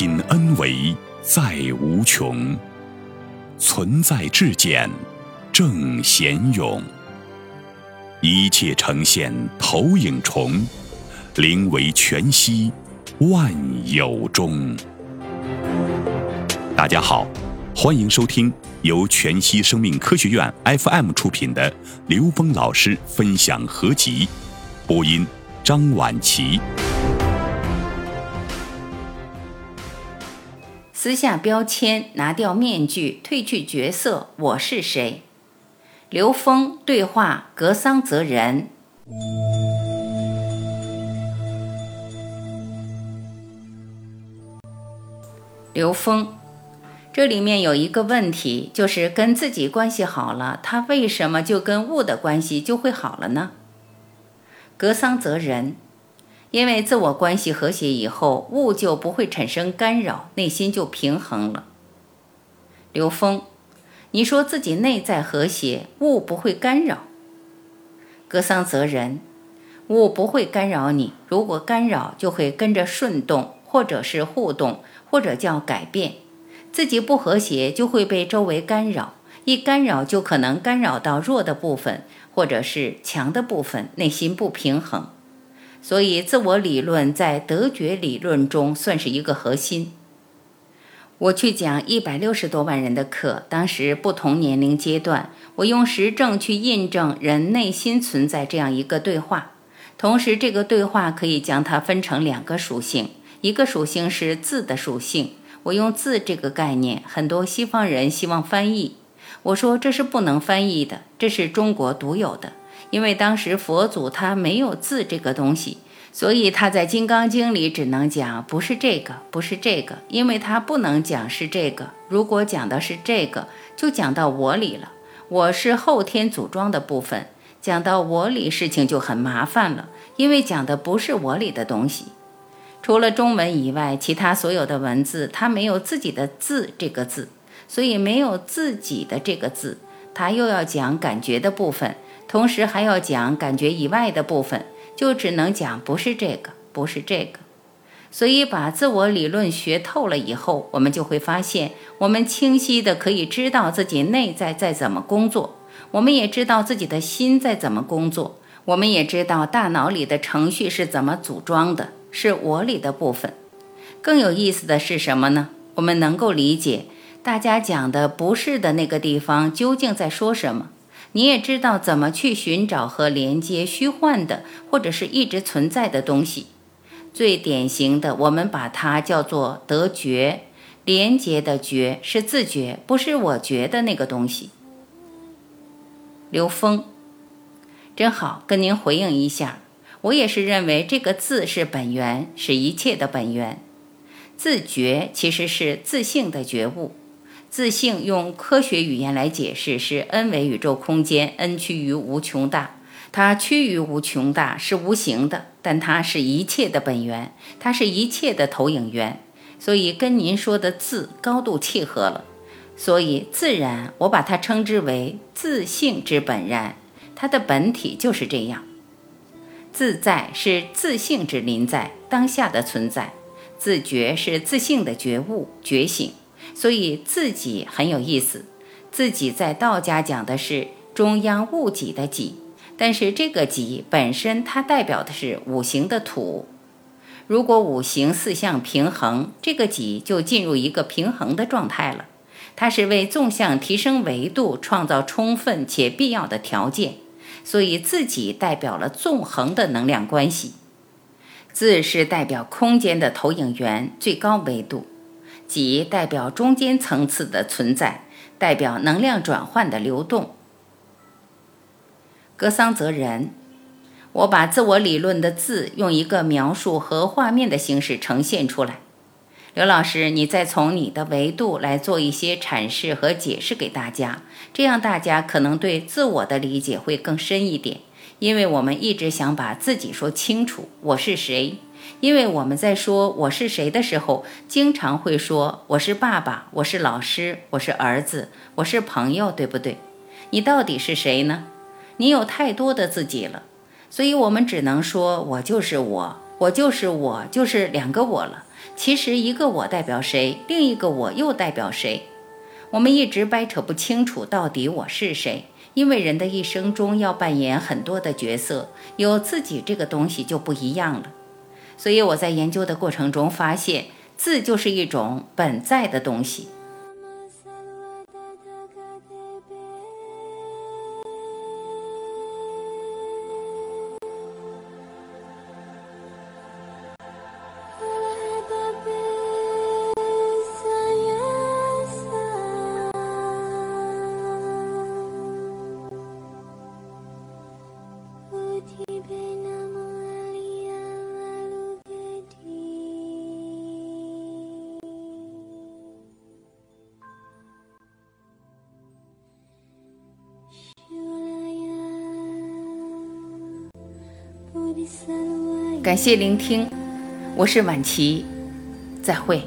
品恩为在无穷，存在至简正贤勇，一切呈现投影重，灵为全息万有中。大家好，欢迎收听由全息生命科学院 FM 出品的刘峰老师分享合集，播音张婉琪。撕下标签，拿掉面具，褪去角色，我是谁？刘峰对话格桑泽人。刘峰，这里面有一个问题，就是跟自己关系好了，他为什么就跟物的关系就会好了呢？格桑泽人。因为自我关系和谐以后，物就不会产生干扰，内心就平衡了。刘峰，你说自己内在和谐，物不会干扰。格桑泽人，物不会干扰你，如果干扰，就会跟着顺动，或者是互动，或者叫改变。自己不和谐，就会被周围干扰，一干扰就可能干扰到弱的部分，或者是强的部分，内心不平衡。所以，自我理论在德觉理论中算是一个核心。我去讲一百六十多万人的课，当时不同年龄阶段，我用实证去印证人内心存在这样一个对话。同时，这个对话可以将它分成两个属性，一个属性是字的属性。我用字这个概念，很多西方人希望翻译，我说这是不能翻译的，这是中国独有的。因为当时佛祖他没有字这个东西，所以他在《金刚经》里只能讲不是这个，不是这个，因为他不能讲是这个。如果讲的是这个，就讲到我里了。我是后天组装的部分，讲到我里，事情就很麻烦了，因为讲的不是我里的东西。除了中文以外，其他所有的文字它没有自己的字这个字，所以没有自己的这个字，它又要讲感觉的部分。同时还要讲感觉以外的部分，就只能讲不是这个，不是这个。所以把自我理论学透了以后，我们就会发现，我们清晰的可以知道自己内在在怎么工作，我们也知道自己的心在怎么工作，我们也知道大脑里的程序是怎么组装的，是我里的部分。更有意思的是什么呢？我们能够理解大家讲的不是的那个地方究竟在说什么。你也知道怎么去寻找和连接虚幻的，或者是一直存在的东西。最典型的，我们把它叫做得觉，连接的觉是自觉，不是我觉的那个东西。刘峰，真好，跟您回应一下。我也是认为这个字是本源，是一切的本源。自觉其实是自性的觉悟。自性用科学语言来解释是 n 为宇宙空间，n 趋于无穷大，它趋于无穷大是无形的，但它是一切的本源，它是一切的投影源，所以跟您说的自高度契合了。所以自然，我把它称之为自性之本然，它的本体就是这样。自在是自性之临在当下的存在，自觉是自性的觉悟觉醒。所以自己很有意思，自己在道家讲的是中央戊己的己，但是这个己本身它代表的是五行的土。如果五行四象平衡，这个己就进入一个平衡的状态了。它是为纵向提升维度创造充分且必要的条件。所以自己代表了纵横的能量关系，自是代表空间的投影源最高维度。即代表中间层次的存在，代表能量转换的流动。格桑泽人，我把自我理论的字用一个描述和画面的形式呈现出来。刘老师，你再从你的维度来做一些阐释和解释给大家，这样大家可能对自我的理解会更深一点。因为我们一直想把自己说清楚，我是谁。因为我们在说我是谁的时候，经常会说我是爸爸，我是老师，我是儿子，我是朋友，对不对？你到底是谁呢？你有太多的自己了，所以我们只能说我就是我，我就是我，就是两个我了。其实一个我代表谁，另一个我又代表谁？我们一直掰扯不清楚到底我是谁，因为人的一生中要扮演很多的角色，有自己这个东西就不一样了。所以我在研究的过程中发现，字就是一种本在的东西。感谢聆听，我是婉琪。再会。